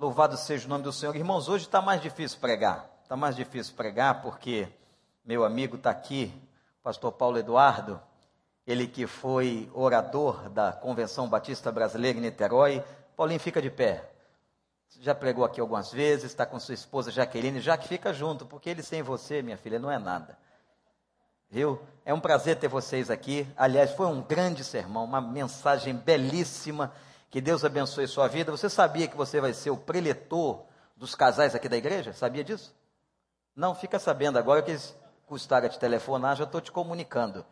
Louvado seja o nome do Senhor. Irmãos, hoje está mais difícil pregar. Está mais difícil pregar porque meu amigo está aqui, pastor Paulo Eduardo, ele que foi orador da Convenção Batista Brasileira em Niterói. Paulinho, fica de pé. Já pregou aqui algumas vezes, está com sua esposa Jaqueline. Já que fica junto, porque ele sem você, minha filha, não é nada. Viu? É um prazer ter vocês aqui. Aliás, foi um grande sermão, uma mensagem belíssima que Deus abençoe sua vida. Você sabia que você vai ser o preletor dos casais aqui da igreja? Sabia disso? Não, fica sabendo agora que eles custaram te telefonar, já estou te comunicando.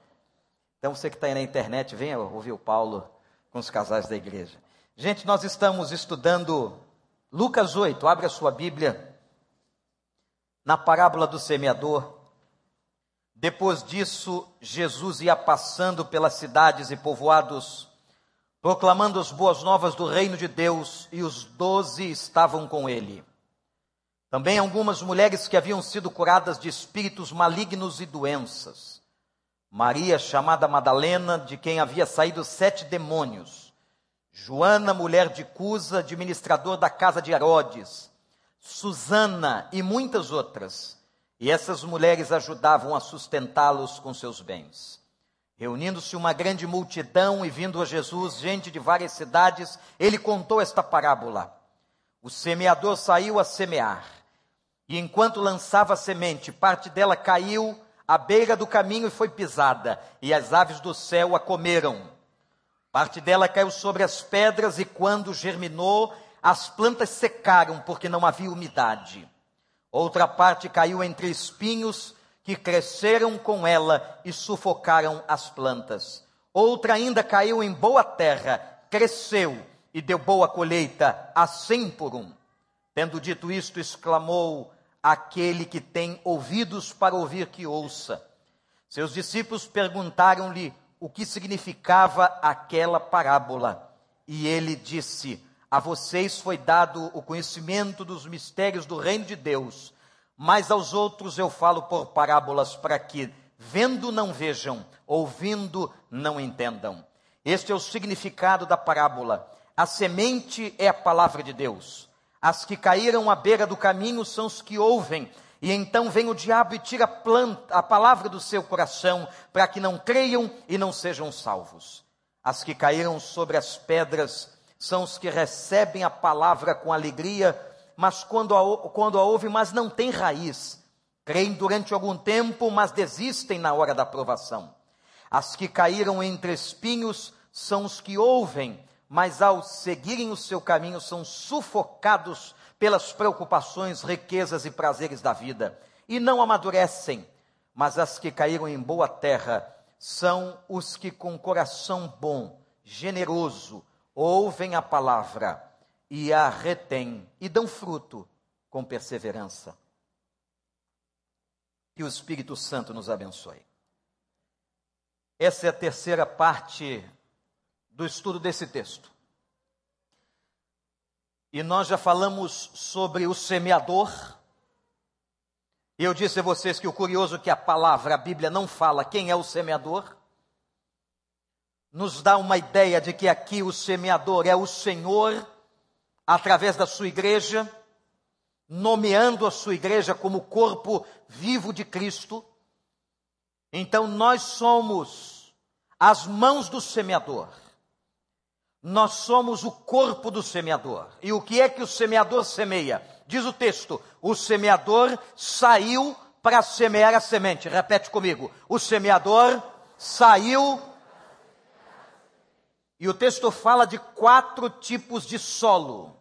Então você que está aí na internet, venha ouvir o Paulo com os casais da igreja. Gente, nós estamos estudando Lucas 8, abre a sua Bíblia, na parábola do semeador. Depois disso, Jesus ia passando pelas cidades e povoados proclamando as boas novas do reino de Deus, e os doze estavam com ele. Também algumas mulheres que haviam sido curadas de espíritos malignos e doenças. Maria, chamada Madalena, de quem havia saído sete demônios. Joana, mulher de Cusa, administrador da casa de Herodes. Susana e muitas outras. E essas mulheres ajudavam a sustentá-los com seus bens. Reunindo-se uma grande multidão e vindo a Jesus, gente de várias cidades, ele contou esta parábola. O semeador saiu a semear, e enquanto lançava a semente, parte dela caiu à beira do caminho e foi pisada, e as aves do céu a comeram. Parte dela caiu sobre as pedras, e quando germinou, as plantas secaram, porque não havia umidade. Outra parte caiu entre espinhos, que cresceram com ela e sufocaram as plantas. Outra ainda caiu em boa terra, cresceu e deu boa colheita, a cem por um. Tendo dito isto, exclamou aquele que tem ouvidos para ouvir que ouça. Seus discípulos perguntaram-lhe o que significava aquela parábola. E ele disse: A vocês foi dado o conhecimento dos mistérios do reino de Deus mas aos outros eu falo por parábolas para que, vendo, não vejam, ouvindo, não entendam. Este é o significado da parábola. A semente é a palavra de Deus. As que caíram à beira do caminho são os que ouvem, e então vem o diabo e tira a, planta, a palavra do seu coração, para que não creiam e não sejam salvos. As que caíram sobre as pedras são os que recebem a palavra com alegria, mas quando a, quando a ouvem, mas não tem raiz. Creem durante algum tempo, mas desistem na hora da aprovação. As que caíram entre espinhos são os que ouvem, mas ao seguirem o seu caminho são sufocados pelas preocupações, riquezas e prazeres da vida, e não amadurecem. Mas as que caíram em boa terra são os que com coração bom, generoso, ouvem a palavra e a retém e dão fruto com perseverança. Que o Espírito Santo nos abençoe. Essa é a terceira parte do estudo desse texto. E nós já falamos sobre o semeador. Eu disse a vocês que o curioso é que a palavra, a Bíblia não fala quem é o semeador. Nos dá uma ideia de que aqui o semeador é o Senhor através da sua igreja, nomeando a sua igreja como corpo vivo de Cristo. Então nós somos as mãos do semeador. Nós somos o corpo do semeador. E o que é que o semeador semeia? Diz o texto: o semeador saiu para semear a semente. Repete comigo: o semeador saiu. E o texto fala de quatro tipos de solo.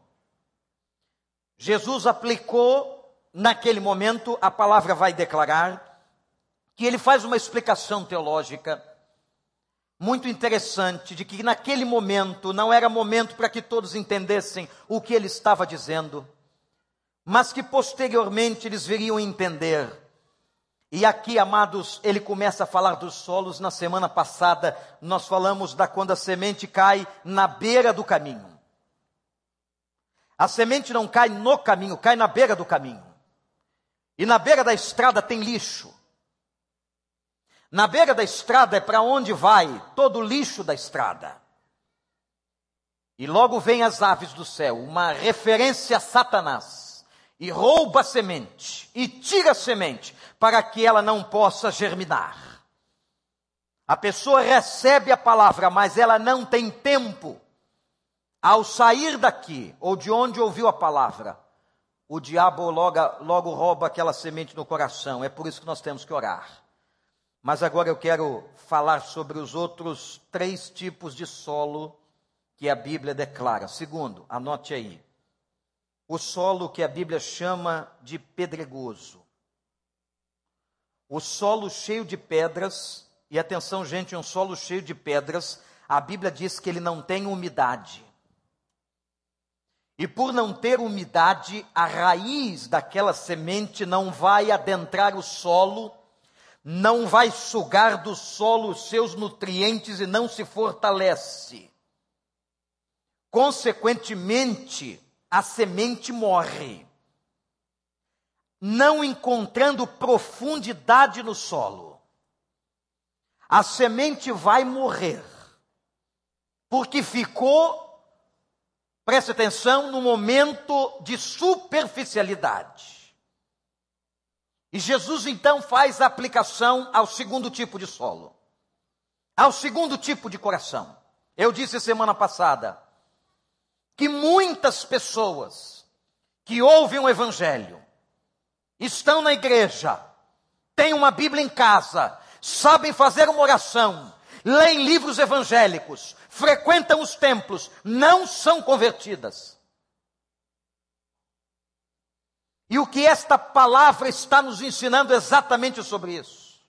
Jesus aplicou naquele momento, a palavra vai declarar, que ele faz uma explicação teológica muito interessante de que naquele momento não era momento para que todos entendessem o que ele estava dizendo, mas que posteriormente eles viriam entender. E aqui, amados, ele começa a falar dos solos. Na semana passada, nós falamos da quando a semente cai na beira do caminho. A semente não cai no caminho, cai na beira do caminho. E na beira da estrada tem lixo. Na beira da estrada é para onde vai todo o lixo da estrada. E logo vem as aves do céu, uma referência a Satanás, e rouba a semente, e tira a semente, para que ela não possa germinar. A pessoa recebe a palavra, mas ela não tem tempo. Ao sair daqui, ou de onde ouviu a palavra, o diabo logo, logo rouba aquela semente no coração. É por isso que nós temos que orar. Mas agora eu quero falar sobre os outros três tipos de solo que a Bíblia declara. Segundo, anote aí. O solo que a Bíblia chama de pedregoso. O solo cheio de pedras, e atenção, gente, um solo cheio de pedras, a Bíblia diz que ele não tem umidade. E por não ter umidade, a raiz daquela semente não vai adentrar o solo, não vai sugar do solo os seus nutrientes e não se fortalece. Consequentemente, a semente morre, não encontrando profundidade no solo. A semente vai morrer, porque ficou, preste atenção, no momento de superficialidade. E Jesus então faz a aplicação ao segundo tipo de solo, ao segundo tipo de coração. Eu disse semana passada, que muitas pessoas que ouvem o Evangelho, estão na igreja, têm uma Bíblia em casa, sabem fazer uma oração, leem livros evangélicos, frequentam os templos, não são convertidas. E o que esta palavra está nos ensinando exatamente sobre isso?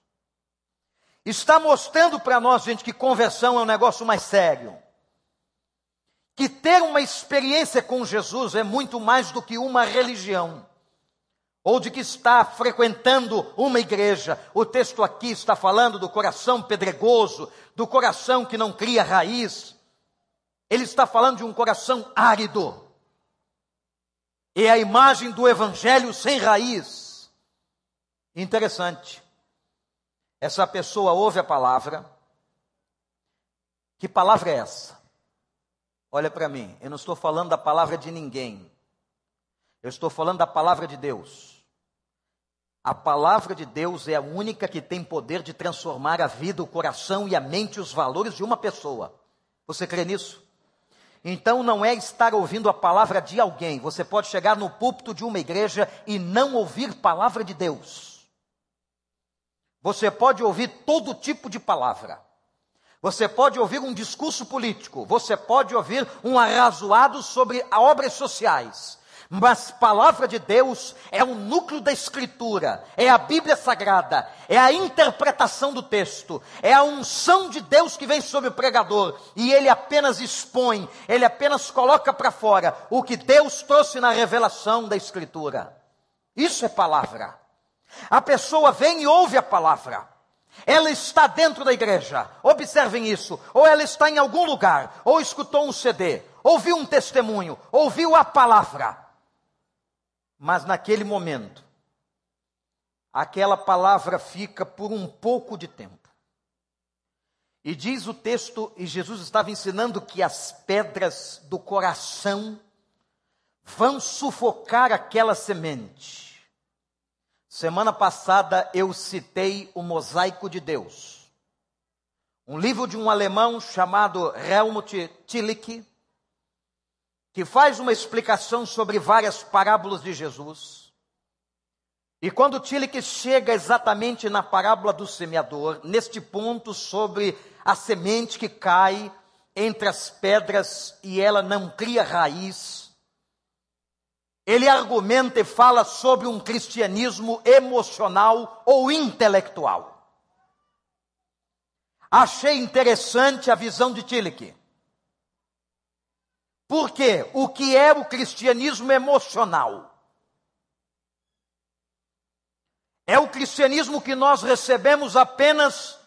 Está mostrando para nós, gente, que conversão é um negócio mais sério que ter uma experiência com Jesus é muito mais do que uma religião, ou de que está frequentando uma igreja. O texto aqui está falando do coração pedregoso, do coração que não cria raiz. Ele está falando de um coração árido. É a imagem do evangelho sem raiz. Interessante. Essa pessoa ouve a palavra. Que palavra é essa? Olha para mim, eu não estou falando da palavra de ninguém. Eu estou falando da palavra de Deus. A palavra de Deus é a única que tem poder de transformar a vida, o coração e a mente os valores de uma pessoa. Você crê nisso? Então não é estar ouvindo a palavra de alguém. Você pode chegar no púlpito de uma igreja e não ouvir palavra de Deus. Você pode ouvir todo tipo de palavra. Você pode ouvir um discurso político, você pode ouvir um arrazoado sobre obras sociais, mas palavra de Deus é o núcleo da Escritura, é a Bíblia Sagrada, é a interpretação do texto, é a unção de Deus que vem sobre o pregador e ele apenas expõe, ele apenas coloca para fora o que Deus trouxe na revelação da Escritura. Isso é palavra. A pessoa vem e ouve a palavra. Ela está dentro da igreja, observem isso, ou ela está em algum lugar, ou escutou um CD, ouviu um testemunho, ouviu a palavra. Mas naquele momento, aquela palavra fica por um pouco de tempo. E diz o texto, e Jesus estava ensinando que as pedras do coração vão sufocar aquela semente. Semana passada eu citei o Mosaico de Deus, um livro de um alemão chamado Helmut Tillich, que faz uma explicação sobre várias parábolas de Jesus. E quando Tillich chega exatamente na parábola do semeador, neste ponto sobre a semente que cai entre as pedras e ela não cria raiz, ele argumenta e fala sobre um cristianismo emocional ou intelectual. Achei interessante a visão de Tillich. Porque o que é o cristianismo emocional? É o cristianismo que nós recebemos apenas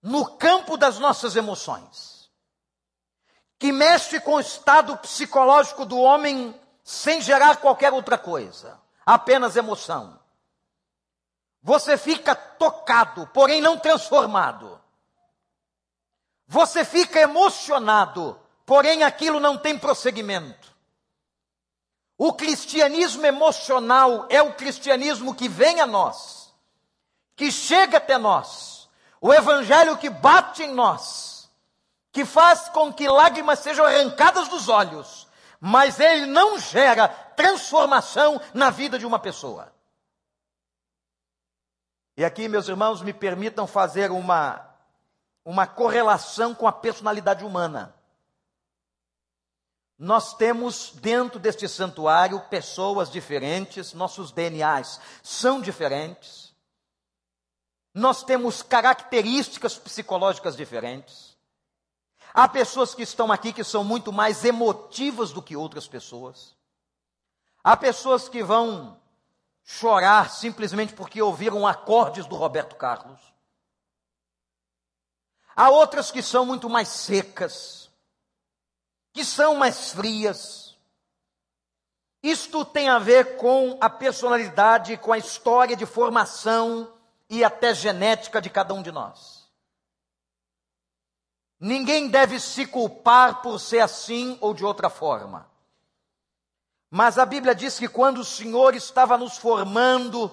no campo das nossas emoções, que mexe com o estado psicológico do homem sem gerar qualquer outra coisa, apenas emoção. Você fica tocado, porém não transformado. Você fica emocionado, porém aquilo não tem prosseguimento. O cristianismo emocional é o cristianismo que vem a nós, que chega até nós, o evangelho que bate em nós, que faz com que lágrimas sejam arrancadas dos olhos, mas ele não gera transformação na vida de uma pessoa. E aqui, meus irmãos, me permitam fazer uma, uma correlação com a personalidade humana. Nós temos dentro deste santuário pessoas diferentes, nossos DNAs são diferentes. Nós temos características psicológicas diferentes. Há pessoas que estão aqui que são muito mais emotivas do que outras pessoas. Há pessoas que vão chorar simplesmente porque ouviram acordes do Roberto Carlos. Há outras que são muito mais secas que são mais frias. Isto tem a ver com a personalidade, com a história de formação e até genética de cada um de nós. Ninguém deve se culpar por ser assim ou de outra forma. Mas a Bíblia diz que quando o Senhor estava nos formando,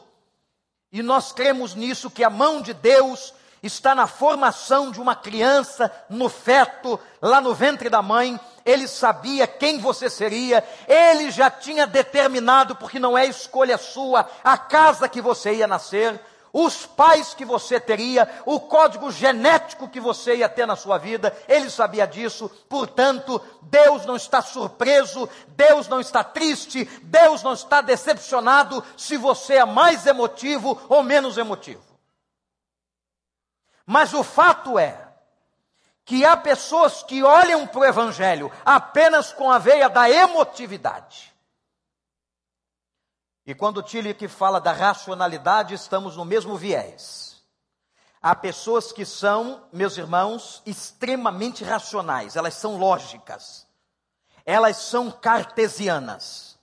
e nós cremos nisso, que a mão de Deus está na formação de uma criança no feto, lá no ventre da mãe, ele sabia quem você seria, ele já tinha determinado, porque não é escolha sua, a casa que você ia nascer, os pais que você teria, o código genético que você ia ter na sua vida, ele sabia disso, portanto, Deus não está surpreso, Deus não está triste, Deus não está decepcionado se você é mais emotivo ou menos emotivo. Mas o fato é que há pessoas que olham para o Evangelho apenas com a veia da emotividade. E quando que fala da racionalidade, estamos no mesmo viés. Há pessoas que são, meus irmãos, extremamente racionais, elas são lógicas, elas são cartesianas.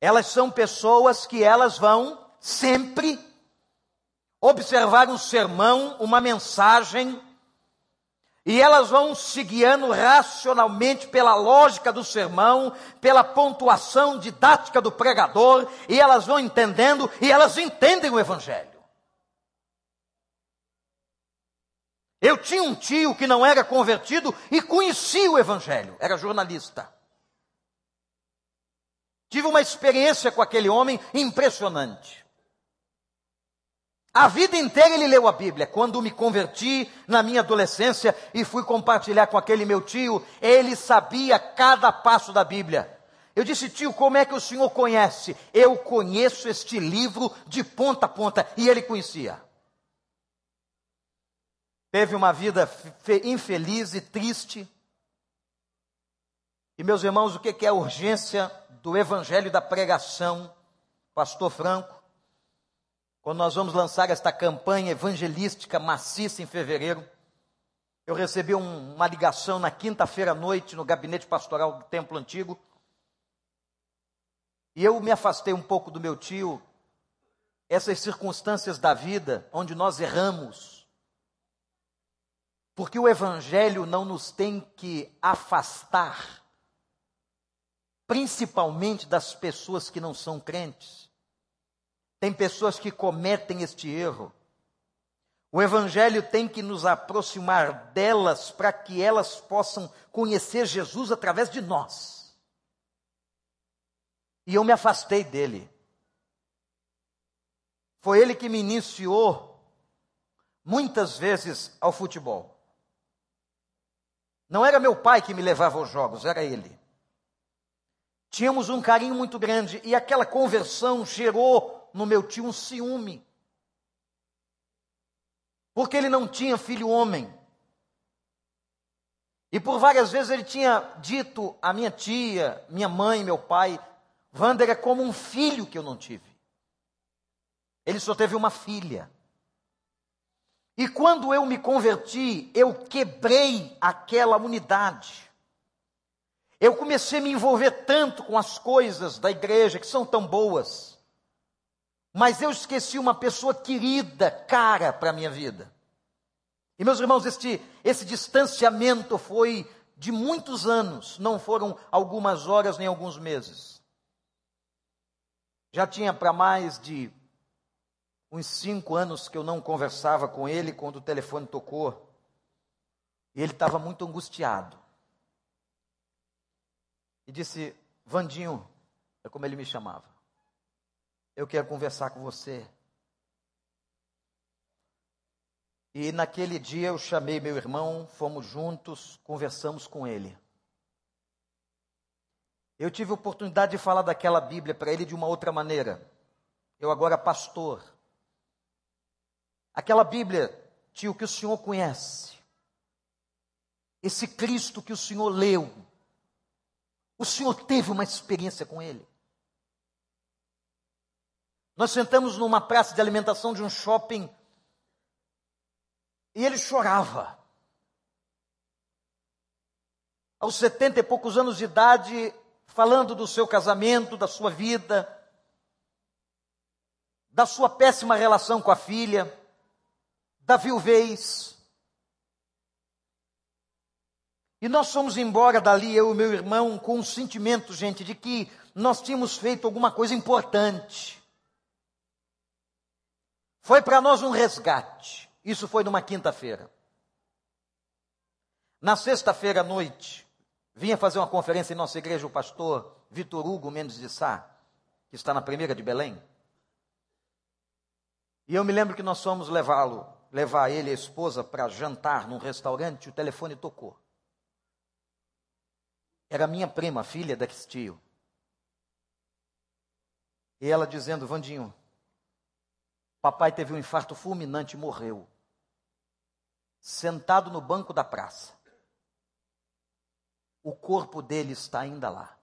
Elas são pessoas que elas vão sempre observar um sermão, uma mensagem, e elas vão se guiando racionalmente pela lógica do sermão, pela pontuação didática do pregador, e elas vão entendendo, e elas entendem o Evangelho. Eu tinha um tio que não era convertido e conhecia o Evangelho, era jornalista. Tive uma experiência com aquele homem impressionante. A vida inteira ele leu a Bíblia. Quando me converti na minha adolescência e fui compartilhar com aquele meu tio, ele sabia cada passo da Bíblia. Eu disse, tio, como é que o senhor conhece? Eu conheço este livro de ponta a ponta. E ele conhecia. Teve uma vida infeliz e triste. E meus irmãos, o que é a urgência do evangelho da pregação? Pastor Franco quando nós vamos lançar esta campanha evangelística maciça em fevereiro, eu recebi um, uma ligação na quinta-feira à noite no gabinete pastoral do Templo Antigo. E eu me afastei um pouco do meu tio. Essas circunstâncias da vida onde nós erramos. Porque o Evangelho não nos tem que afastar, principalmente das pessoas que não são crentes. Tem pessoas que cometem este erro. O Evangelho tem que nos aproximar delas para que elas possam conhecer Jesus através de nós. E eu me afastei dele. Foi ele que me iniciou muitas vezes ao futebol. Não era meu pai que me levava aos jogos, era ele. Tínhamos um carinho muito grande e aquela conversão gerou no meu tio um ciúme. Porque ele não tinha filho homem. E por várias vezes ele tinha dito à minha tia, minha mãe, meu pai, Wander é como um filho que eu não tive. Ele só teve uma filha. E quando eu me converti, eu quebrei aquela unidade. Eu comecei a me envolver tanto com as coisas da igreja que são tão boas mas eu esqueci uma pessoa querida, cara para a minha vida. E meus irmãos, este, esse distanciamento foi de muitos anos, não foram algumas horas nem alguns meses. Já tinha para mais de uns cinco anos que eu não conversava com ele quando o telefone tocou. E ele estava muito angustiado. E disse: Vandinho, é como ele me chamava. Eu quero conversar com você. E naquele dia eu chamei meu irmão, fomos juntos, conversamos com ele. Eu tive a oportunidade de falar daquela Bíblia para ele de uma outra maneira. Eu agora pastor. Aquela Bíblia, tio, que o senhor conhece. Esse Cristo que o senhor leu. O senhor teve uma experiência com ele. Nós sentamos numa praça de alimentação de um shopping e ele chorava. Aos setenta e poucos anos de idade, falando do seu casamento, da sua vida, da sua péssima relação com a filha, da viuvez. E nós fomos embora dali, eu e meu irmão, com um sentimento, gente, de que nós tínhamos feito alguma coisa importante. Foi para nós um resgate. Isso foi numa quinta-feira. Na sexta-feira à noite, vinha fazer uma conferência em nossa igreja o pastor Vitor Hugo Mendes de Sá, que está na primeira de Belém. E eu me lembro que nós fomos levá-lo, levar ele e a esposa para jantar num restaurante, o telefone tocou. Era minha prima, filha desse tio. E ela dizendo, Vandinho, papai teve um infarto fulminante e morreu sentado no banco da praça. O corpo dele está ainda lá.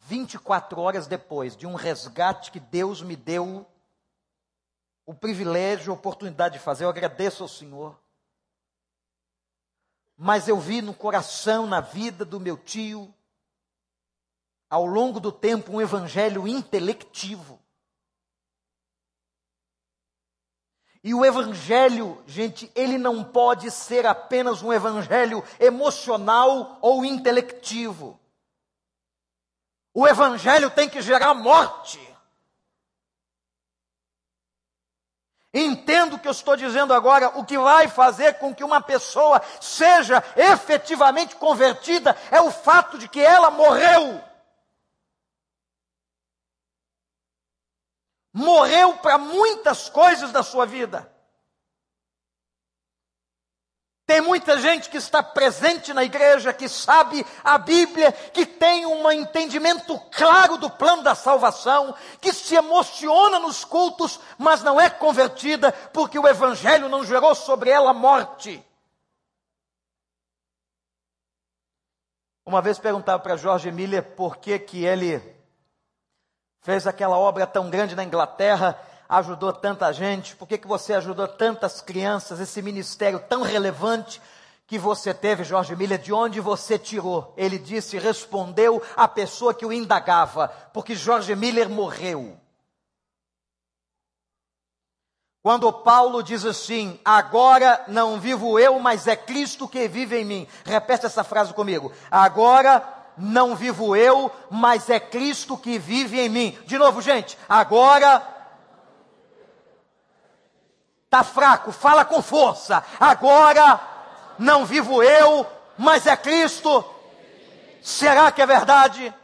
24 horas depois de um resgate que Deus me deu o privilégio, a oportunidade de fazer, eu agradeço ao Senhor. Mas eu vi no coração, na vida do meu tio, ao longo do tempo, um evangelho intelectivo. E o evangelho, gente, ele não pode ser apenas um evangelho emocional ou intelectivo. O evangelho tem que gerar morte. Entendo o que eu estou dizendo agora, o que vai fazer com que uma pessoa seja efetivamente convertida é o fato de que ela morreu. Morreu para muitas coisas da sua vida. Tem muita gente que está presente na igreja, que sabe a Bíblia, que tem um entendimento claro do plano da salvação, que se emociona nos cultos, mas não é convertida porque o Evangelho não gerou sobre ela morte. Uma vez perguntava para Jorge Miller por que, que ele fez aquela obra tão grande na Inglaterra, ajudou tanta gente, por que, que você ajudou tantas crianças, esse ministério tão relevante que você teve, Jorge Miller, de onde você tirou? Ele disse, respondeu a pessoa que o indagava, porque Jorge Miller morreu. Quando Paulo diz assim, agora não vivo eu, mas é Cristo que vive em mim. Repete essa frase comigo. Agora não vivo eu, mas é Cristo que vive em mim. De novo, gente, agora tá fraco, fala com força. Agora não vivo eu, mas é Cristo. Será que é verdade?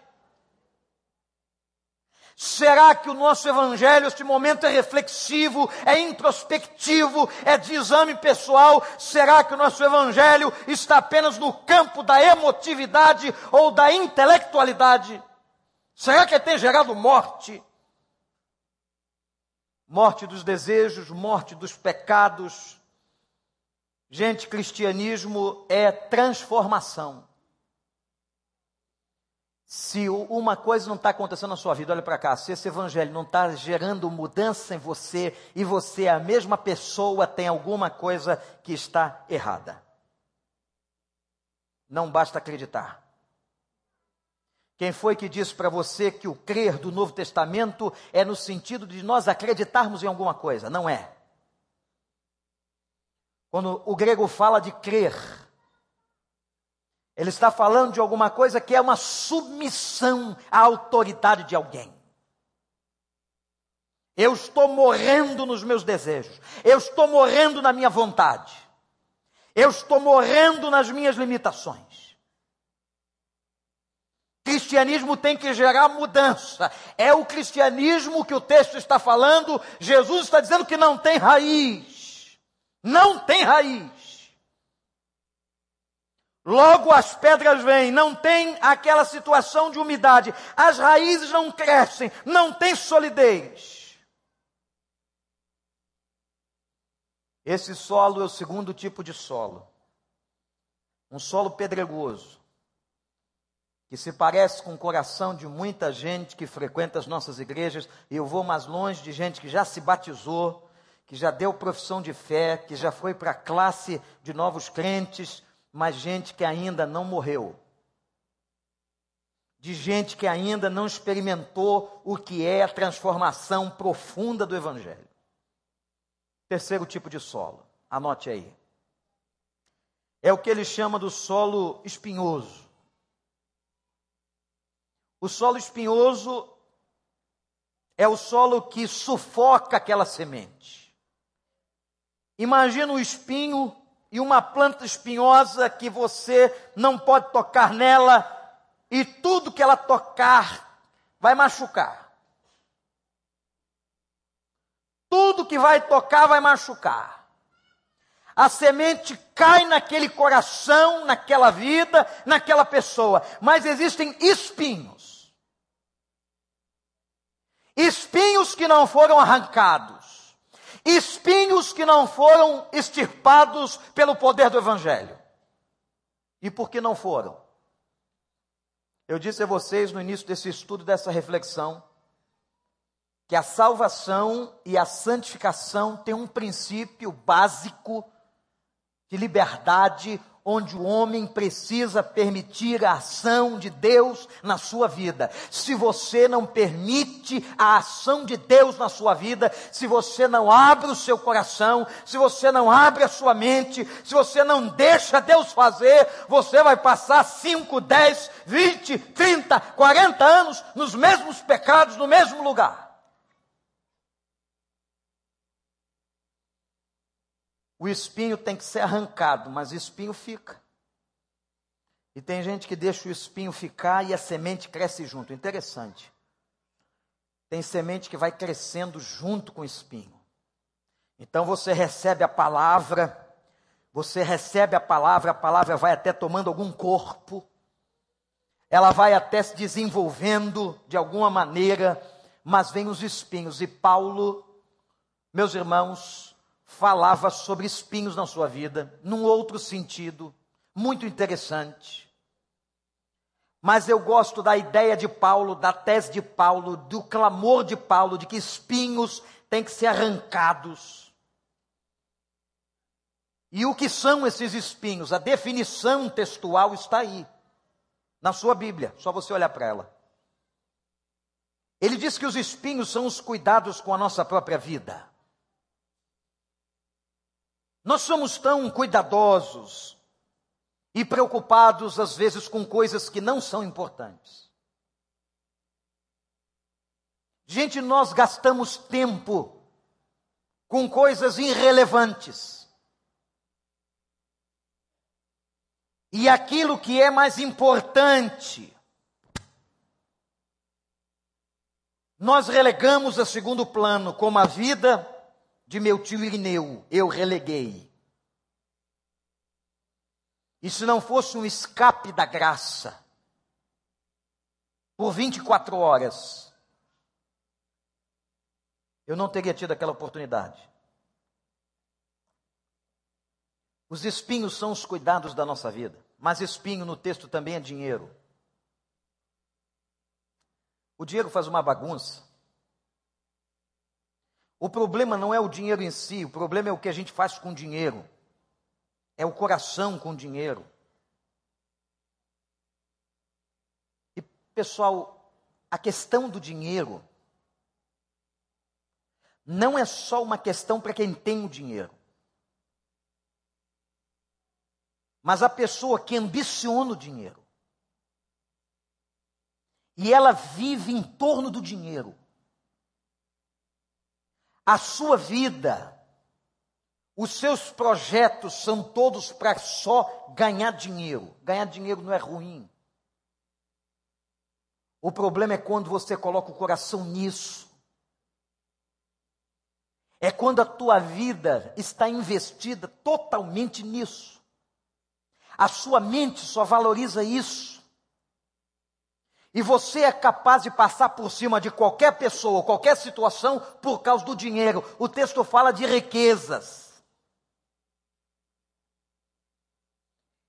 Será que o nosso evangelho, este momento é reflexivo, é introspectivo, é de exame pessoal? Será que o nosso evangelho está apenas no campo da emotividade ou da intelectualidade? Será que tem gerado morte? Morte dos desejos, morte dos pecados. Gente, cristianismo é transformação. Se uma coisa não está acontecendo na sua vida, olha para cá, se esse evangelho não está gerando mudança em você e você é a mesma pessoa, tem alguma coisa que está errada. Não basta acreditar. Quem foi que disse para você que o crer do Novo Testamento é no sentido de nós acreditarmos em alguma coisa? Não é. Quando o grego fala de crer, ele está falando de alguma coisa que é uma submissão à autoridade de alguém. Eu estou morrendo nos meus desejos. Eu estou morrendo na minha vontade. Eu estou morrendo nas minhas limitações. Cristianismo tem que gerar mudança. É o cristianismo que o texto está falando. Jesus está dizendo que não tem raiz. Não tem raiz. Logo as pedras vêm, não tem aquela situação de umidade, as raízes não crescem, não tem solidez. Esse solo é o segundo tipo de solo. Um solo pedregoso, que se parece com o coração de muita gente que frequenta as nossas igrejas, e eu vou mais longe de gente que já se batizou, que já deu profissão de fé, que já foi para a classe de novos crentes, mas gente que ainda não morreu. De gente que ainda não experimentou o que é a transformação profunda do Evangelho. Terceiro tipo de solo, anote aí. É o que ele chama do solo espinhoso. O solo espinhoso é o solo que sufoca aquela semente. Imagina o espinho e uma planta espinhosa que você não pode tocar nela e tudo que ela tocar vai machucar. Tudo que vai tocar vai machucar. A semente cai naquele coração, naquela vida, naquela pessoa. Mas existem espinhos. Espinhos que não foram arrancados. Espinhos que não foram extirpados pelo poder do Evangelho. E por que não foram? Eu disse a vocês no início desse estudo, dessa reflexão, que a salvação e a santificação têm um princípio básico de liberdade, onde o homem precisa permitir a ação de Deus na sua vida. Se você não permite a ação de Deus na sua vida, se você não abre o seu coração, se você não abre a sua mente, se você não deixa Deus fazer, você vai passar 5, 10, 20, 30, 40 anos nos mesmos pecados, no mesmo lugar. O espinho tem que ser arrancado, mas o espinho fica. E tem gente que deixa o espinho ficar e a semente cresce junto. Interessante. Tem semente que vai crescendo junto com o espinho. Então você recebe a palavra, você recebe a palavra, a palavra vai até tomando algum corpo, ela vai até se desenvolvendo de alguma maneira, mas vem os espinhos. E Paulo, meus irmãos, falava sobre espinhos na sua vida, num outro sentido, muito interessante. Mas eu gosto da ideia de Paulo, da tese de Paulo, do clamor de Paulo, de que espinhos têm que ser arrancados. E o que são esses espinhos? A definição textual está aí, na sua Bíblia, só você olhar para ela. Ele diz que os espinhos são os cuidados com a nossa própria vida. Nós somos tão cuidadosos e preocupados, às vezes, com coisas que não são importantes. Gente, nós gastamos tempo com coisas irrelevantes. E aquilo que é mais importante, nós relegamos a segundo plano, como a vida, de meu tio Irineu, eu releguei. E se não fosse um escape da graça, por 24 horas, eu não teria tido aquela oportunidade. Os espinhos são os cuidados da nossa vida, mas espinho no texto também é dinheiro. O dinheiro faz uma bagunça. O problema não é o dinheiro em si, o problema é o que a gente faz com o dinheiro. É o coração com o dinheiro. E, pessoal, a questão do dinheiro não é só uma questão para quem tem o dinheiro. Mas a pessoa que ambiciona o dinheiro, e ela vive em torno do dinheiro, a sua vida, os seus projetos são todos para só ganhar dinheiro. Ganhar dinheiro não é ruim. O problema é quando você coloca o coração nisso. É quando a tua vida está investida totalmente nisso. A sua mente só valoriza isso. E você é capaz de passar por cima de qualquer pessoa, qualquer situação, por causa do dinheiro. O texto fala de riquezas.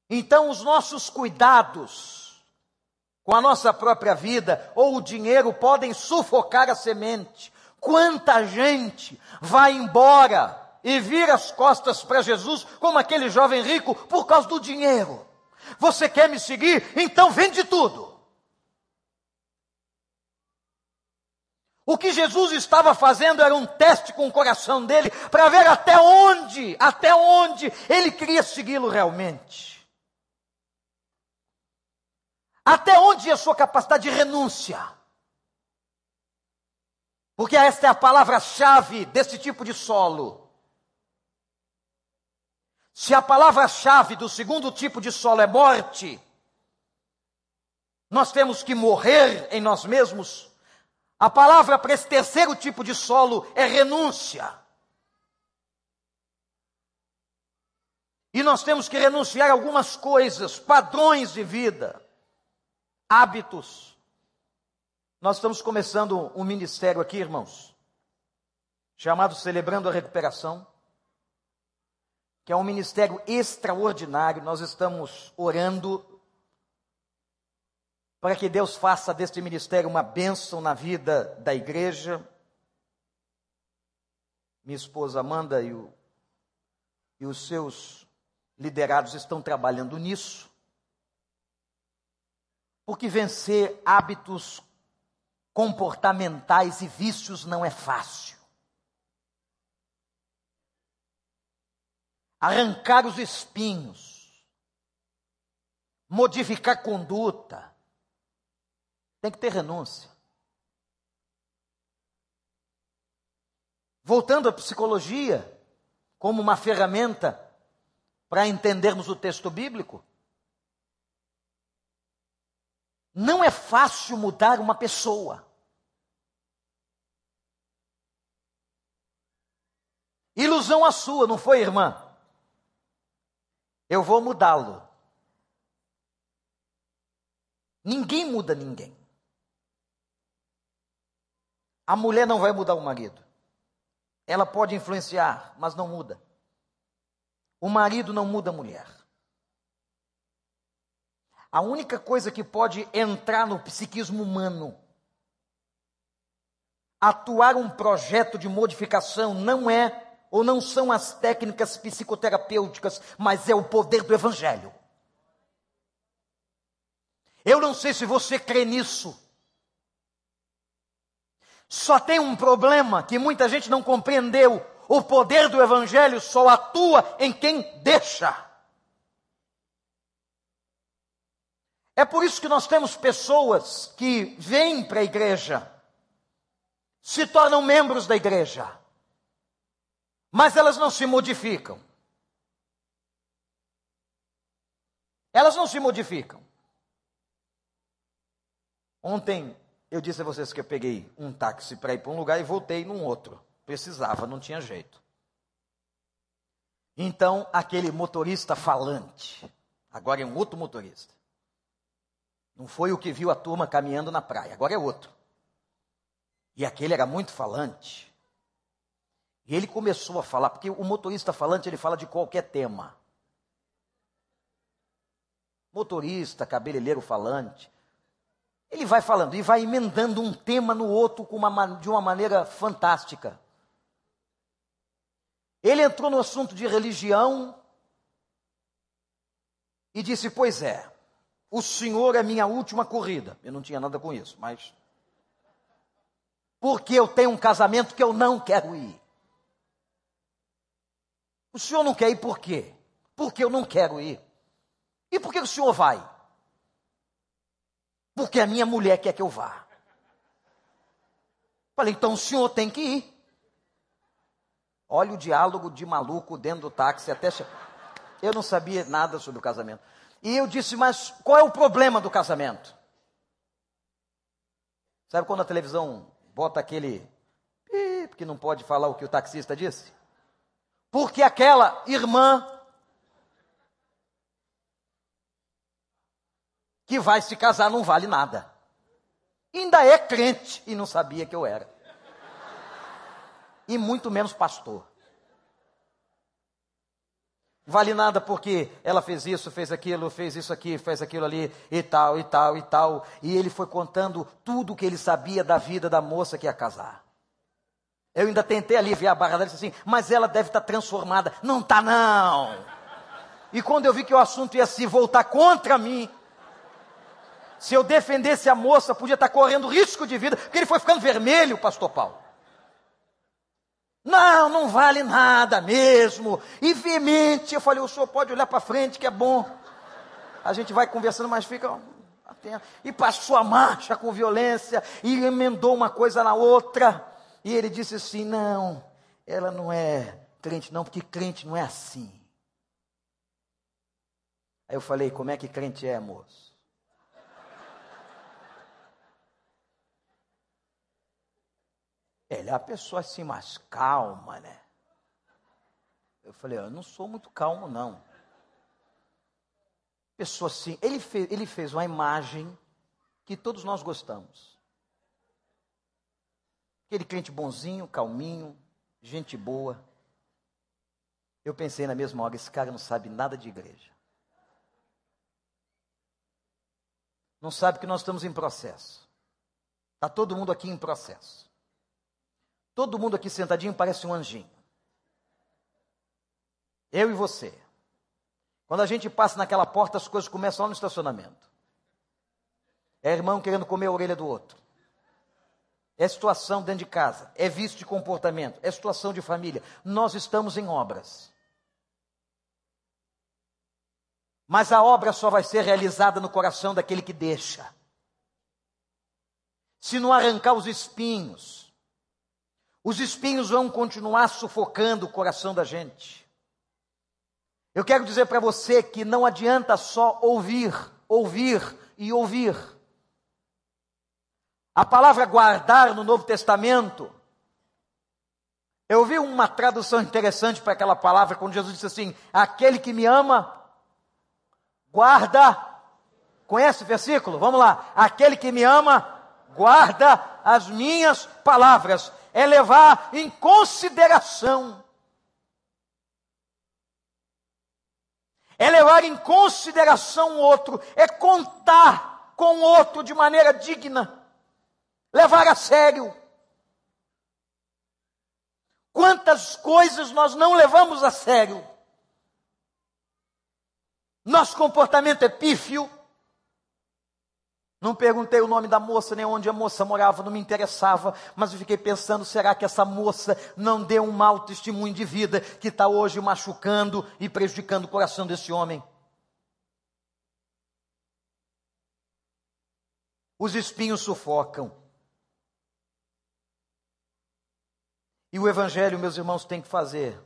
Então, os nossos cuidados com a nossa própria vida ou o dinheiro podem sufocar a semente. Quanta gente vai embora e vira as costas para Jesus, como aquele jovem rico, por causa do dinheiro. Você quer me seguir? Então vende tudo. O que Jesus estava fazendo era um teste com o coração dele para ver até onde, até onde ele queria segui-lo realmente. Até onde a sua capacidade de renúncia? Porque esta é a palavra-chave desse tipo de solo. Se a palavra-chave do segundo tipo de solo é morte, nós temos que morrer em nós mesmos a palavra para esse terceiro tipo de solo é renúncia. E nós temos que renunciar algumas coisas, padrões de vida, hábitos. Nós estamos começando um ministério aqui, irmãos, chamado Celebrando a Recuperação, que é um ministério extraordinário. Nós estamos orando para que Deus faça deste ministério uma bênção na vida da igreja. Minha esposa Amanda e, o, e os seus liderados estão trabalhando nisso. Porque vencer hábitos comportamentais e vícios não é fácil. Arrancar os espinhos, modificar conduta, tem que ter renúncia. Voltando à psicologia, como uma ferramenta para entendermos o texto bíblico, não é fácil mudar uma pessoa. Ilusão a sua, não foi, irmã? Eu vou mudá-lo. Ninguém muda ninguém. A mulher não vai mudar o marido. Ela pode influenciar, mas não muda. O marido não muda a mulher. A única coisa que pode entrar no psiquismo humano, atuar um projeto de modificação, não é ou não são as técnicas psicoterapêuticas, mas é o poder do Evangelho. Eu não sei se você crê nisso. Só tem um problema que muita gente não compreendeu: o poder do Evangelho só atua em quem deixa. É por isso que nós temos pessoas que vêm para a igreja, se tornam membros da igreja, mas elas não se modificam. Elas não se modificam. Ontem eu disse a vocês que eu peguei um táxi para ir para um lugar e voltei num outro. Precisava, não tinha jeito. Então, aquele motorista falante, agora é um outro motorista. Não foi o que viu a turma caminhando na praia, agora é outro. E aquele era muito falante. E ele começou a falar, porque o motorista falante ele fala de qualquer tema. Motorista, cabeleireiro falante. Ele vai falando e vai emendando um tema no outro uma, de uma maneira fantástica. Ele entrou no assunto de religião e disse: Pois é, o Senhor é minha última corrida. Eu não tinha nada com isso, mas. Porque eu tenho um casamento que eu não quero ir. O senhor não quer ir por quê? Porque eu não quero ir. E por que o senhor vai? Porque a minha mulher quer que eu vá. Falei, então o senhor tem que ir. Olha o diálogo de maluco dentro do táxi até. Eu não sabia nada sobre o casamento. E eu disse, mas qual é o problema do casamento? Sabe quando a televisão bota aquele porque não pode falar o que o taxista disse? Porque aquela irmã que vai se casar não vale nada. Ainda é crente e não sabia que eu era. E muito menos pastor. Vale nada porque ela fez isso, fez aquilo, fez isso aqui, fez aquilo ali, e tal, e tal, e tal. E ele foi contando tudo o que ele sabia da vida da moça que ia casar. Eu ainda tentei aliviar a barra dela e disse assim, mas ela deve estar transformada. Não está não. E quando eu vi que o assunto ia se voltar contra mim, se eu defendesse a moça, podia estar correndo risco de vida, porque ele foi ficando vermelho, pastor Paulo. Não, não vale nada mesmo. E veemente, eu falei, o senhor pode olhar para frente, que é bom. A gente vai conversando, mas fica atento. E passou a marcha com violência, e emendou uma coisa na outra. E ele disse assim: não, ela não é crente, não, porque crente não é assim. Aí eu falei: como é que crente é, moço? Ele é a pessoa assim mais calma, né? Eu falei, eu não sou muito calmo, não. Pessoa assim, ele fez, ele fez uma imagem que todos nós gostamos. Aquele crente bonzinho, calminho, gente boa. Eu pensei na mesma hora, esse cara não sabe nada de igreja. Não sabe que nós estamos em processo. Está todo mundo aqui em processo. Todo mundo aqui sentadinho parece um anjinho. Eu e você. Quando a gente passa naquela porta, as coisas começam lá no estacionamento. É irmão querendo comer a orelha do outro. É situação dentro de casa, é vício de comportamento, é situação de família. Nós estamos em obras. Mas a obra só vai ser realizada no coração daquele que deixa. Se não arrancar os espinhos, os espinhos vão continuar sufocando o coração da gente. Eu quero dizer para você que não adianta só ouvir, ouvir e ouvir. A palavra guardar no Novo Testamento, eu vi uma tradução interessante para aquela palavra, quando Jesus disse assim: Aquele que me ama, guarda. Conhece o versículo? Vamos lá. Aquele que me ama, guarda as minhas palavras é levar em consideração. É levar em consideração o outro, é contar com o outro de maneira digna, levar a sério. Quantas coisas nós não levamos a sério? Nosso comportamento é pífio, não perguntei o nome da moça, nem onde a moça morava, não me interessava, mas eu fiquei pensando: será que essa moça não deu um mau testemunho de vida que está hoje machucando e prejudicando o coração desse homem? Os espinhos sufocam. E o Evangelho, meus irmãos, tem que fazer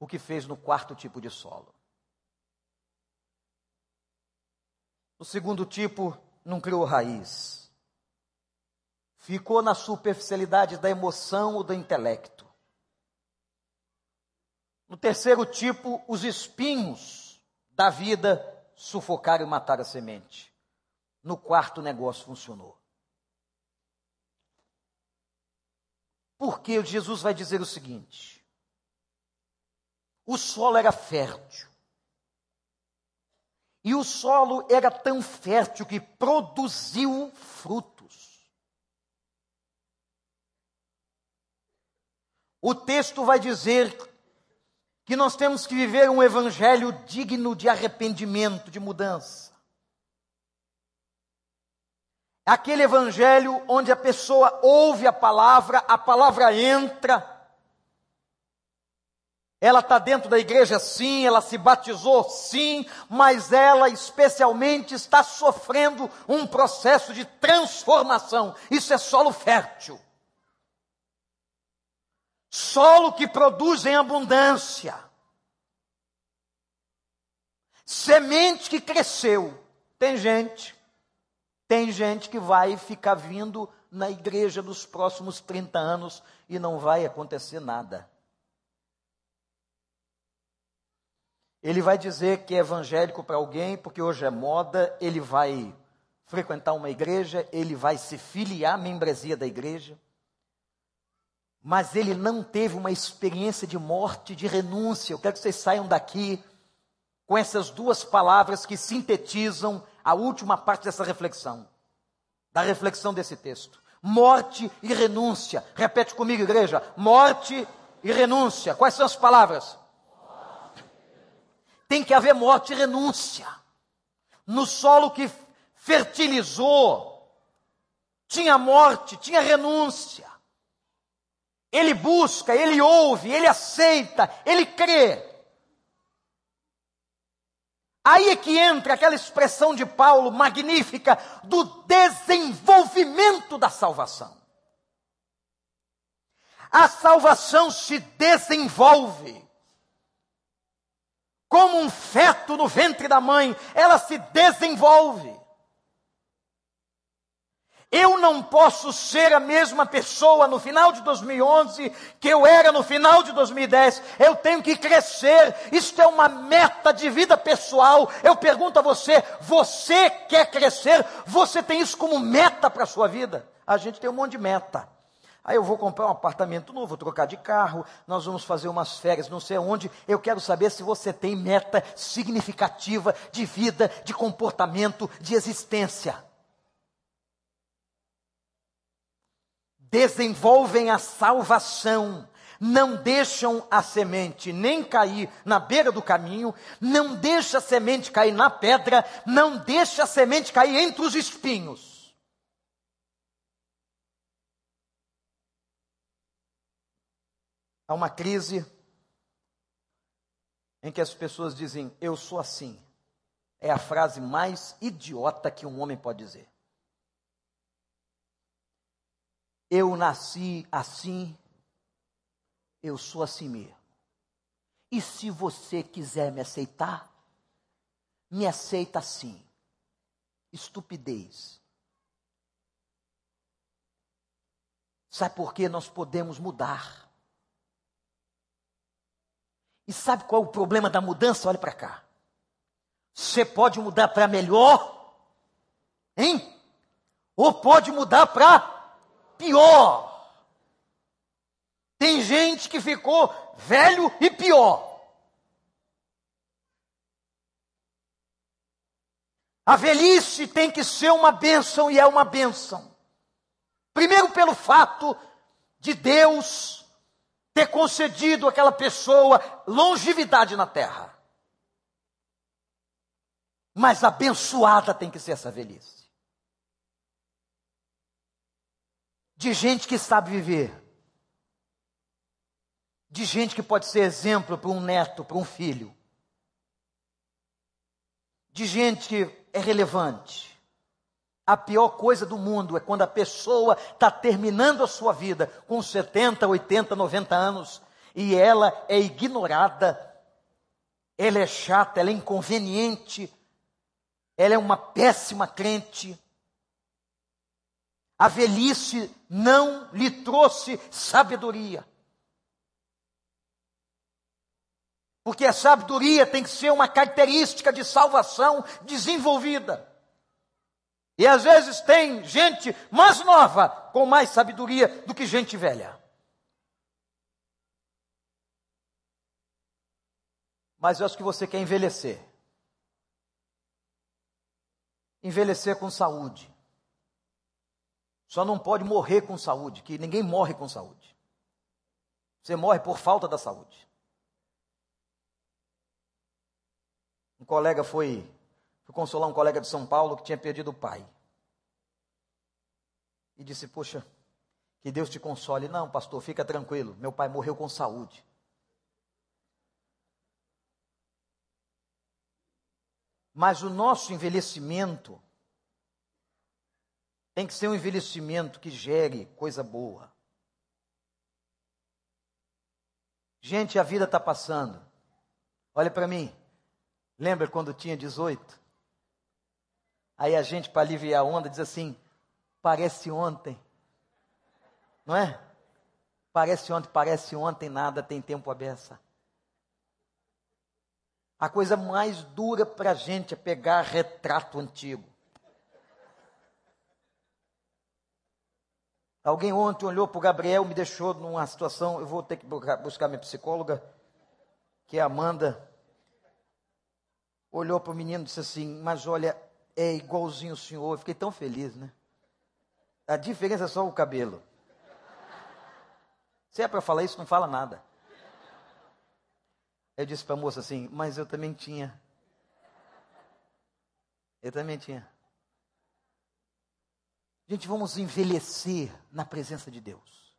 o que fez no quarto tipo de solo. O segundo tipo não criou raiz. Ficou na superficialidade da emoção ou do intelecto. No terceiro tipo, os espinhos da vida sufocaram e mataram a semente. No quarto, o negócio funcionou. Porque Jesus vai dizer o seguinte: o solo era fértil. E o solo era tão fértil que produziu frutos. O texto vai dizer que nós temos que viver um evangelho digno de arrependimento, de mudança. Aquele evangelho onde a pessoa ouve a palavra, a palavra entra, Ela está dentro da igreja, sim, ela se batizou, sim, mas ela especialmente está sofrendo um processo de transformação. Isso é solo fértil. Solo que produz em abundância. Semente que cresceu. Tem gente, tem gente que vai ficar vindo na igreja nos próximos 30 anos e não vai acontecer nada. Ele vai dizer que é evangélico para alguém, porque hoje é moda, ele vai frequentar uma igreja, ele vai se filiar à membresia da igreja, mas ele não teve uma experiência de morte, de renúncia. Eu quero que vocês saiam daqui com essas duas palavras que sintetizam a última parte dessa reflexão, da reflexão desse texto: morte e renúncia. Repete comigo, igreja: morte e renúncia. Quais são as palavras? Tem que haver morte e renúncia. No solo que fertilizou, tinha morte, tinha renúncia. Ele busca, ele ouve, ele aceita, ele crê. Aí é que entra aquela expressão de Paulo magnífica do desenvolvimento da salvação. A salvação se desenvolve como um feto no ventre da mãe, ela se desenvolve. Eu não posso ser a mesma pessoa no final de 2011 que eu era no final de 2010. Eu tenho que crescer. Isto é uma meta de vida pessoal. Eu pergunto a você: você quer crescer? Você tem isso como meta para a sua vida? A gente tem um monte de meta. Aí eu vou comprar um apartamento novo, vou trocar de carro, nós vamos fazer umas férias, não sei onde. Eu quero saber se você tem meta significativa de vida, de comportamento, de existência. Desenvolvem a salvação, não deixam a semente nem cair na beira do caminho, não deixa a semente cair na pedra, não deixa a semente cair entre os espinhos. Há uma crise em que as pessoas dizem, eu sou assim. É a frase mais idiota que um homem pode dizer. Eu nasci assim, eu sou assim mesmo. E se você quiser me aceitar, me aceita assim. Estupidez. Sabe por que nós podemos mudar? E sabe qual é o problema da mudança? Olha para cá. Você pode mudar para melhor, hein? Ou pode mudar para pior. Tem gente que ficou velho e pior. A velhice tem que ser uma bênção e é uma bênção. Primeiro, pelo fato de Deus ter concedido àquela pessoa longevidade na terra. Mas abençoada tem que ser essa velhice. De gente que sabe viver. De gente que pode ser exemplo para um neto, para um filho. De gente que é relevante a pior coisa do mundo é quando a pessoa está terminando a sua vida com 70, 80, 90 anos e ela é ignorada, ela é chata, ela é inconveniente, ela é uma péssima crente. A velhice não lhe trouxe sabedoria. Porque a sabedoria tem que ser uma característica de salvação desenvolvida. E às vezes tem gente mais nova com mais sabedoria do que gente velha. Mas eu acho que você quer envelhecer. Envelhecer com saúde. Só não pode morrer com saúde, que ninguém morre com saúde. Você morre por falta da saúde. Um colega foi Fui consolar um colega de São Paulo que tinha perdido o pai. E disse: Poxa, que Deus te console. Não, pastor, fica tranquilo. Meu pai morreu com saúde. Mas o nosso envelhecimento tem que ser um envelhecimento que gere coisa boa. Gente, a vida está passando. Olha para mim. Lembra quando tinha 18? Aí a gente, para aliviar a onda, diz assim: parece ontem. Não é? Parece ontem, parece ontem, nada tem tempo a beça. A coisa mais dura para a gente é pegar retrato antigo. Alguém ontem olhou para o Gabriel, me deixou numa situação, eu vou ter que buscar minha psicóloga, que é a Amanda. Olhou para o menino e disse assim: Mas olha, é igualzinho o senhor. Eu fiquei tão feliz, né? A diferença é só o cabelo. Se é para falar isso, não fala nada. Eu disse para a moça assim: Mas eu também tinha. Eu também tinha. Gente, vamos envelhecer na presença de Deus.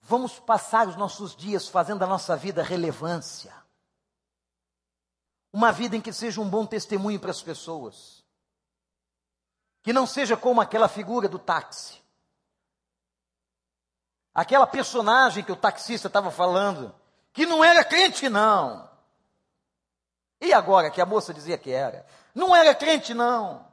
Vamos passar os nossos dias fazendo da nossa vida relevância. Uma vida em que seja um bom testemunho para as pessoas. Que não seja como aquela figura do táxi. Aquela personagem que o taxista estava falando, que não era crente, não. E agora que a moça dizia que era? Não era crente, não.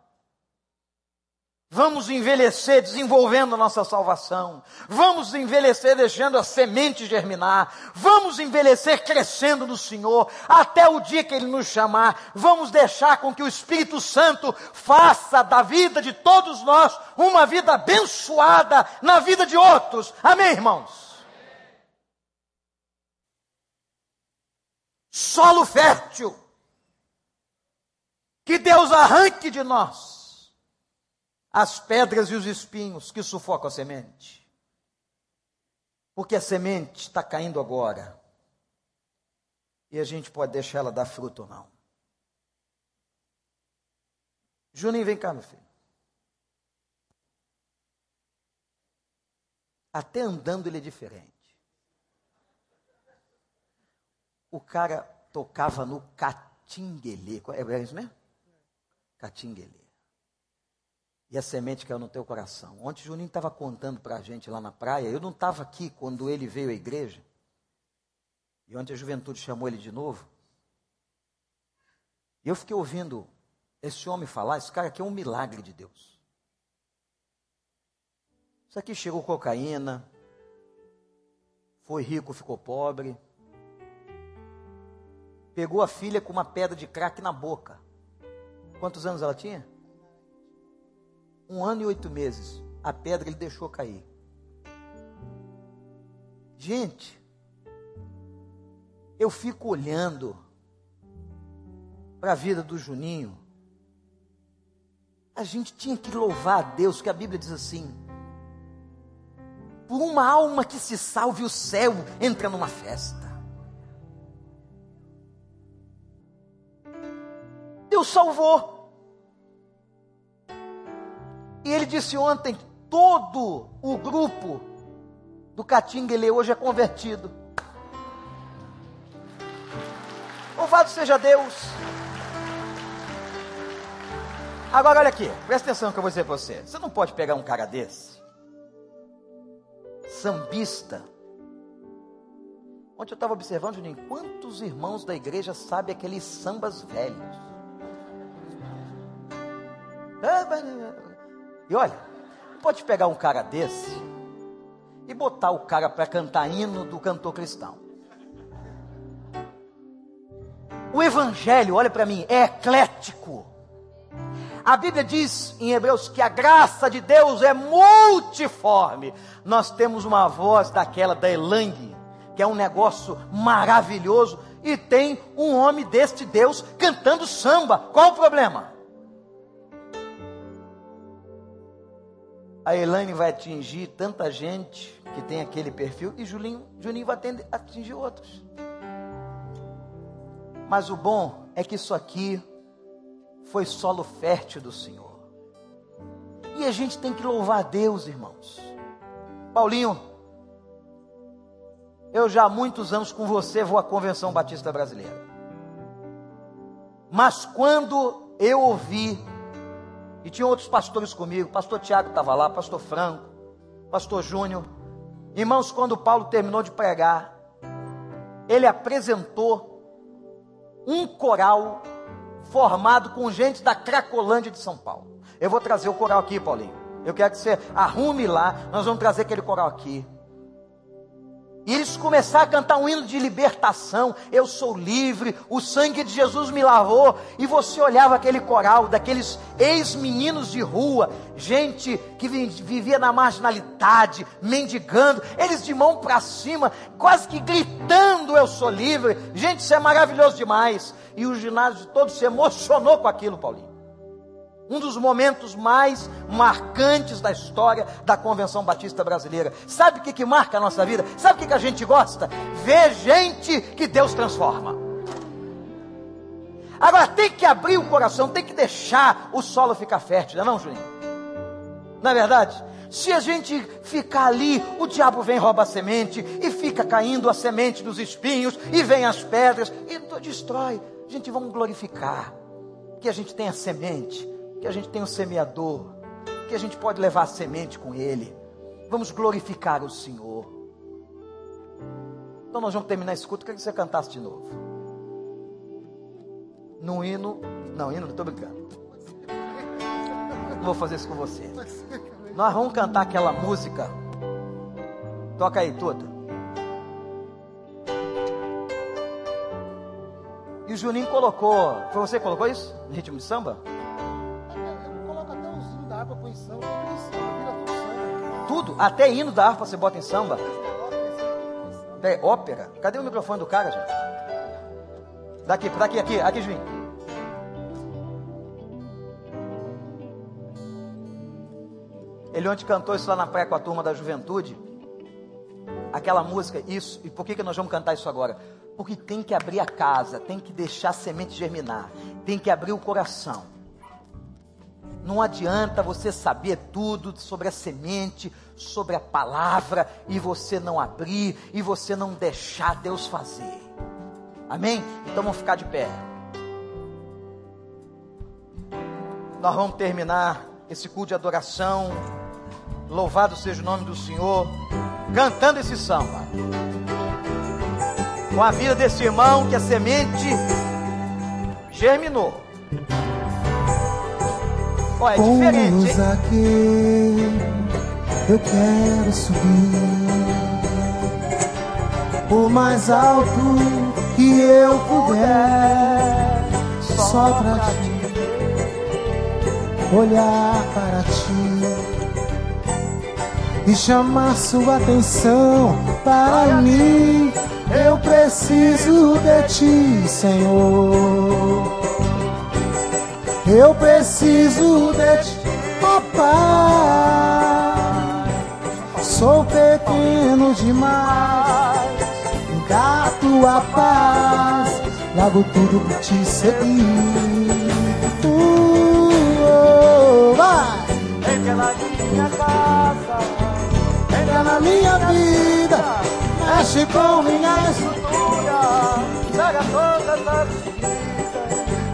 Vamos envelhecer desenvolvendo nossa salvação. Vamos envelhecer deixando a semente germinar. Vamos envelhecer crescendo no Senhor até o dia que Ele nos chamar. Vamos deixar com que o Espírito Santo faça da vida de todos nós uma vida abençoada na vida de outros. Amém, irmãos? Solo fértil. Que Deus arranque de nós as pedras e os espinhos que sufocam a semente. Porque a semente está caindo agora. E a gente pode deixar ela dar fruto ou não. Juninho, vem cá, meu filho. Até andando ele é diferente. O cara tocava no catinguelê. É isso mesmo? Catinguelê e a semente caiu no teu coração. Ontem o Juninho estava contando para a gente lá na praia, eu não estava aqui quando ele veio à igreja, e ontem a juventude chamou ele de novo. E eu fiquei ouvindo esse homem falar, esse cara aqui é um milagre de Deus. Isso aqui chegou cocaína, foi rico, ficou pobre, pegou a filha com uma pedra de crack na boca. Quantos anos ela tinha? Um ano e oito meses. A pedra ele deixou cair. Gente, eu fico olhando para a vida do Juninho. A gente tinha que louvar a Deus, que a Bíblia diz assim: por uma alma que se salve, o céu entra numa festa. Deus salvou. E ele disse ontem: todo o grupo do Catinguele hoje é convertido. Louvado seja Deus. Agora olha aqui, presta atenção que eu vou dizer para você. Você não pode pegar um cara desse, sambista. Ontem eu estava observando, Juninho, quantos irmãos da igreja sabem aqueles sambas velhos? E olha, pode pegar um cara desse e botar o cara para cantar hino do cantor cristão. O evangelho, olha para mim, é eclético. A Bíblia diz em Hebreus que a graça de Deus é multiforme. Nós temos uma voz daquela da Elang, que é um negócio maravilhoso, e tem um homem deste Deus cantando samba. Qual o problema? A Elaine vai atingir tanta gente que tem aquele perfil e Julinho, Juninho vai atingir outros. Mas o bom é que isso aqui foi solo fértil do Senhor. E a gente tem que louvar a Deus, irmãos. Paulinho, eu já há muitos anos com você vou à Convenção Batista Brasileira. Mas quando eu ouvi, e tinha outros pastores comigo, pastor Tiago estava lá, pastor Franco, pastor Júnior, irmãos, quando Paulo terminou de pregar, ele apresentou um coral formado com gente da Cracolândia de São Paulo. Eu vou trazer o coral aqui, Paulinho. Eu quero que você arrume lá, nós vamos trazer aquele coral aqui. E eles começaram a cantar um hino de libertação. Eu sou livre, o sangue de Jesus me lavou. E você olhava aquele coral daqueles ex-meninos de rua, gente que vivia na marginalidade, mendigando, eles de mão para cima, quase que gritando: Eu sou livre. Gente, isso é maravilhoso demais. E o ginásio todo se emocionou com aquilo, Paulinho um dos momentos mais marcantes da história da Convenção Batista Brasileira. Sabe o que, que marca a nossa vida? Sabe o que, que a gente gosta? Ver gente que Deus transforma. Agora tem que abrir o coração, tem que deixar o solo ficar fértil, não é não, Juninho? Não é verdade? Se a gente ficar ali, o diabo vem roubar a semente e fica caindo a semente dos espinhos e vem as pedras e destrói. Gente, vamos glorificar que a gente tem a semente que a gente tem um semeador, que a gente pode levar semente com ele. Vamos glorificar o Senhor. Então nós vamos terminar esse culto. Eu queria que você cantasse de novo. No hino. Não, hino, não estou brincando. Não vou fazer isso com você. Nós vamos cantar aquela música. Toca aí, toda. E o Juninho colocou. Foi você que colocou isso? No ritmo de samba? Até hino da harpa você bota em samba. É, ópera. Cadê o microfone do cara, gente? Daqui, daqui, aqui, aqui, Juninho. Ele ontem cantou isso lá na praia com a turma da juventude. Aquela música, isso. E por que, que nós vamos cantar isso agora? Porque tem que abrir a casa, tem que deixar a semente germinar, tem que abrir o coração. Não adianta você saber tudo sobre a semente, sobre a palavra, e você não abrir, e você não deixar Deus fazer. Amém? Então vamos ficar de pé. Nós vamos terminar esse culto de adoração. Louvado seja o nome do Senhor. Cantando esse samba. Com a vida desse irmão que a semente germinou. Olha, é diferente. Hein? aqui, eu quero subir o mais alto que eu puder, só pra ti olhar para ti e chamar sua atenção para mim. Eu preciso de ti, Senhor. Eu preciso de ti, papai. Sou pequeno demais, da tua paz. Largo tudo por te seguir. Uh, vai! Entra na minha casa, entra na minha vida, mexe com minha estrutura, pega todas as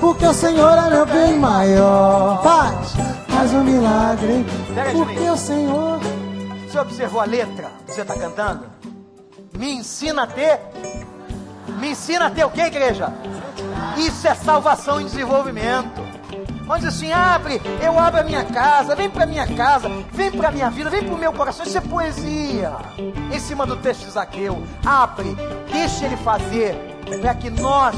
porque o Senhor é meu bem maior. Faz, faz um milagre, porque o Senhor. Você observou a letra que você está cantando? Me ensina a ter. Me ensina a ter o que, igreja? Isso é salvação e desenvolvimento. Vamos dizer assim, abre, eu abro a minha casa, vem para minha casa, vem para minha vida, vem para o meu coração. Isso é poesia. Em cima do texto de Zaqueu, abre, deixa ele fazer para que nós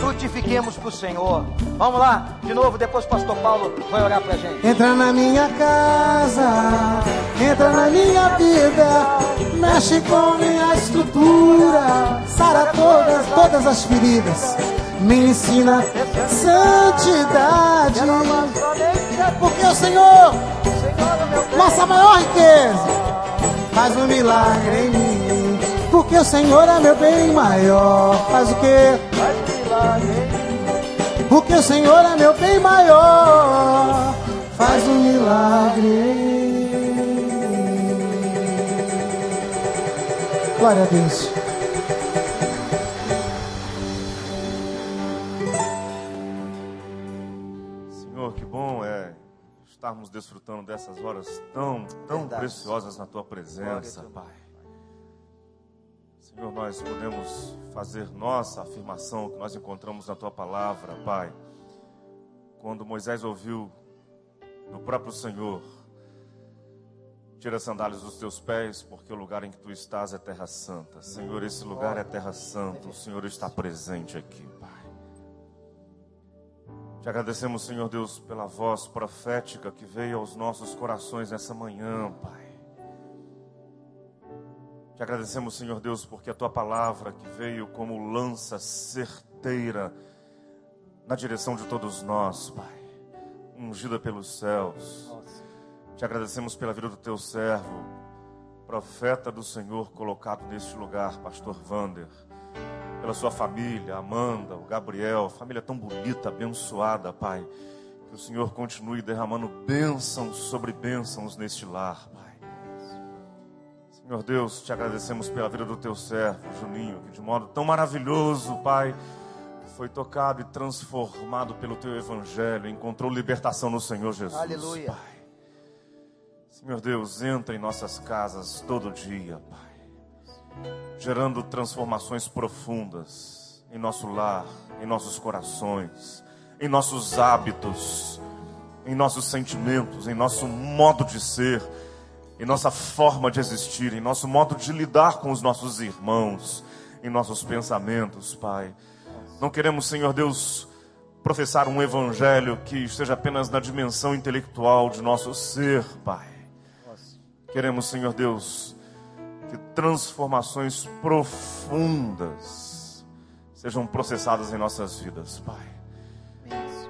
frutifiquemos para o Senhor. Vamos lá, de novo, depois o pastor Paulo vai orar para gente. Entra na minha casa, entra na minha vida, mexe com minha estrutura, sara todas, todas as feridas, me ensina santidade. Porque o Senhor, é nossa maior riqueza, faz um milagre em mim. Porque o Senhor é meu bem maior. Faz o quê? Um. Porque o Senhor é meu bem maior. Faz um milagre. Glória a Deus. Senhor, que bom é estarmos desfrutando dessas horas tão, tão Verdade. preciosas na tua presença, Glória a Pai. Senhor, nós podemos fazer nossa afirmação que nós encontramos na tua palavra, Pai. Quando Moisés ouviu do próprio Senhor, tira as sandálias dos teus pés, porque o lugar em que tu estás é terra santa. Senhor, esse lugar é terra santa. O Senhor está presente aqui, Pai. Te agradecemos, Senhor Deus, pela voz profética que veio aos nossos corações nessa manhã, Pai. Te agradecemos, Senhor Deus, porque a tua palavra que veio como lança certeira na direção de todos nós, Pai, ungida pelos céus. Te agradecemos pela vida do teu servo, profeta do Senhor colocado neste lugar, pastor Vander pela sua família, Amanda, o Gabriel, família tão bonita, abençoada, Pai. Que o Senhor continue derramando bênçãos sobre bênçãos neste lar, Pai. Senhor Deus, te agradecemos pela vida do teu servo, Juninho, que de modo tão maravilhoso, Pai, foi tocado e transformado pelo teu evangelho, encontrou libertação no Senhor Jesus. Aleluia. Pai. Senhor Deus, entra em nossas casas todo dia, Pai gerando transformações profundas em nosso lar, em nossos corações, em nossos hábitos, em nossos sentimentos, em nosso modo de ser, em nossa forma de existir, em nosso modo de lidar com os nossos irmãos, em nossos pensamentos, Pai. Não queremos, Senhor Deus, professar um evangelho que esteja apenas na dimensão intelectual de nosso ser, Pai. Queremos, Senhor Deus, que transformações profundas sejam processadas em nossas vidas, Pai.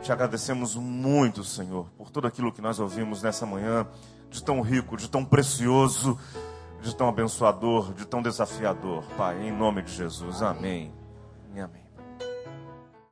Te agradecemos muito, Senhor, por tudo aquilo que nós ouvimos nessa manhã, de tão rico, de tão precioso, de tão abençoador, de tão desafiador, Pai, em nome de Jesus. Amém. Amém.